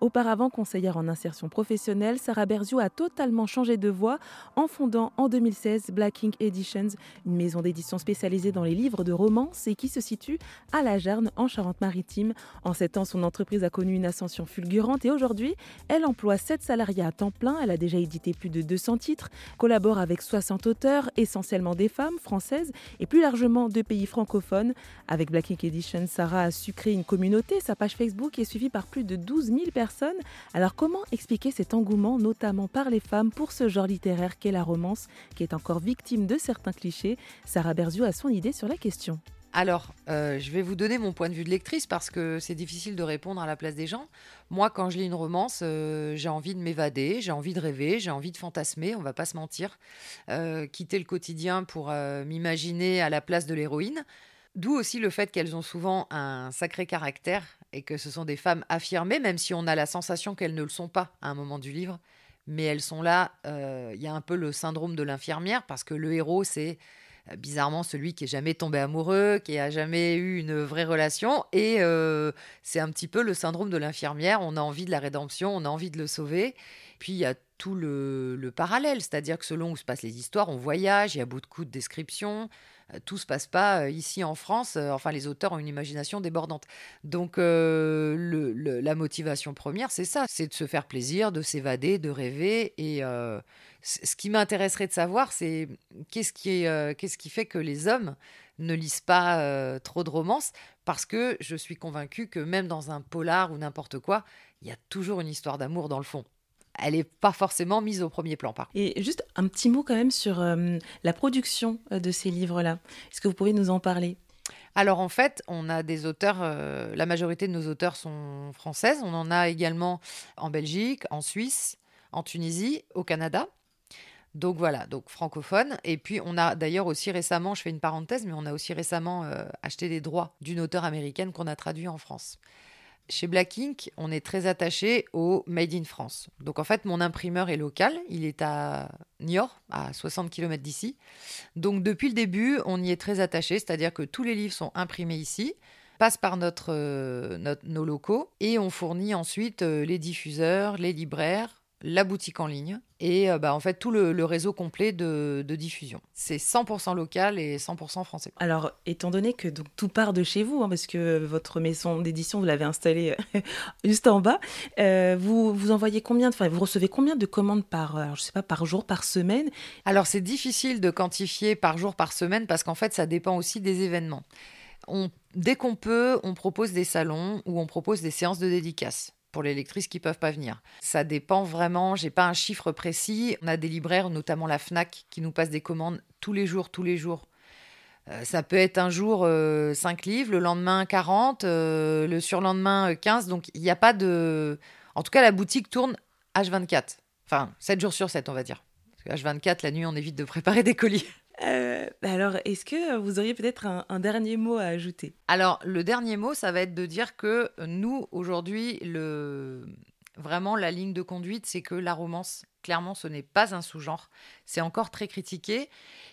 Auparavant conseillère en insertion professionnelle, Sarah Berzio a totalement changé de voie en fondant en 2016 Black Ink Editions, une maison d'édition spécialisée dans les livres de romance et qui se situe à La Jarne en Charente-Maritime. En sept ans, son entreprise a connu une ascension fulgurante et aujourd'hui, elle emploie 7 salariés à temps plein. Elle a déjà édité plus de 200 titres, collabore avec 60 auteurs, essentiellement des femmes françaises et plus largement de pays francophones. Avec Black Ink Edition, Sarah a su créer une communauté. Sa page Facebook est suivie par plus de 12 000 personnes. Alors comment expliquer cet engouement, notamment par les femmes, pour ce genre littéraire qu'est la romance, qui est encore victime de certains clichés? Sarah Berzio a son idée sur la question. Alors, euh, je vais vous donner mon point de vue de lectrice parce que c'est difficile de répondre à la place des gens. Moi, quand je lis une romance, euh, j'ai envie de m'évader, j'ai envie de rêver, j'ai envie de fantasmer, on va pas se mentir. Euh, quitter le quotidien pour m'imaginer à la place de l'héroïne. D'où aussi le fait qu'elles ont souvent un sacré caractère et que ce sont des femmes affirmées, même si on a la sensation qu'elles ne le sont pas à un moment du livre. Mais elles sont là, il y a un peu le syndrome de l'infirmière parce que le héros, c'est euh, bizarrement celui qui est jamais tombé amoureux, qui a jamais eu une vraie relation. Et euh, c'est un petit peu le syndrome de l'infirmière. On a envie de la rédemption, on a envie de le sauver. Puis il y a tout le, parallèle, c'est-à-dire que selon où se passent les histoires, on voyage, il y a beaucoup de descriptions. Euh, tout se passe pas ici en France. Enfin, les auteurs ont une imagination débordante. Donc, la motivation première, c'est ça, c'est de se faire plaisir, de s'évader, de rêver. Et ce qui m'intéresserait de savoir, c'est qu'est-ce qui, euh, qu'est-ce qui fait que les hommes ne lisent pas euh, trop de romances? Parce que je suis convaincue que même dans un polar ou n'importe quoi, il y a toujours une histoire d'amour dans le fond. Elle n'est pas forcément mise au premier plan, par Et juste un petit mot quand même sur euh, la production de ces livres-là. Est-ce que vous pouvez nous en parler? Alors en fait, on a des auteurs, la majorité de nos auteurs sont françaises. On en a également en Belgique, en Suisse, en Tunisie, au Canada. Donc voilà, donc francophone. Et puis on a d'ailleurs aussi récemment, je fais une parenthèse, mais on a aussi récemment euh, acheté des droits d'une auteure américaine qu'on a traduit en France. Chez Black Ink, on est très attaché au Made in France. Donc en fait, mon imprimeur est local, il est à Niort, à 60 km d'ici. Donc depuis le début, on y est très attaché, c'est-à-dire que tous les livres sont imprimés ici, passent par notre, euh, nos locaux et on fournit ensuite euh, les diffuseurs, les libraires, la boutique en ligne et euh, bah, en fait tout le, réseau complet de, diffusion. C'est 100% local et 100% français. Alors, étant donné que donc, tout part de chez vous, hein, parce que votre maison d'édition, vous l'avez installée euh, juste en bas, euh, vous, vous envoyez combien de, vous recevez combien de commandes par, je sais pas, par jour, par semaine? Alors, c'est difficile de quantifier par jour, par semaine, parce qu'en fait, ça dépend aussi des événements. On, dès qu'on peut, on propose des salons ou on propose des séances de dédicaces pour les lectrices qui peuvent pas venir. Ça dépend vraiment, j'ai pas un chiffre précis. On a des libraires, notamment la Fnac, qui nous passent des commandes tous les jours, tous les jours. Euh, ça peut être un jour 5 euh, livres, le lendemain 40, euh, le surlendemain 15. Donc il n'y a pas de. En tout cas, la boutique tourne H24. Enfin, 7 jours sur 7, on va dire. Parce que H24, la nuit, on évite de préparer des colis. Euh, bah alors, est-ce que vous auriez peut-être un, dernier mot à ajouter? Alors, le dernier mot, ça va être de dire que nous, aujourd'hui, le... vraiment, la ligne de conduite, c'est que la romance, clairement, ce n'est pas un sous-genre. C'est encore très critiqué.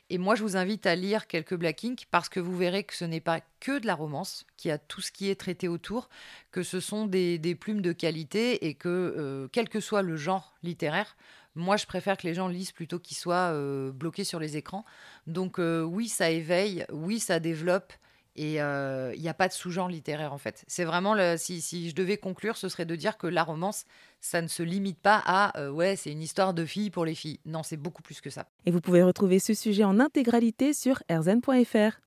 Et moi, je vous invite à lire quelques Black Ink parce que vous verrez que ce n'est pas que de la romance, qu'il y a tout ce qui est traité autour, que ce sont des, plumes de qualité et que, euh, quel que soit le genre littéraire, moi, je préfère que les gens lisent plutôt qu'ils soient euh, bloqués sur les écrans. Donc euh, oui, ça éveille, oui, ça développe. Et euh, il n'y a pas de sous-genre littéraire en fait. C'est vraiment, si, si, je devais conclure, ce serait de dire que la romance, ça ne se limite pas à ouais, c'est une histoire de filles pour les filles. Non, c'est beaucoup plus que ça. Et vous pouvez retrouver ce sujet en intégralité sur erzen.fr.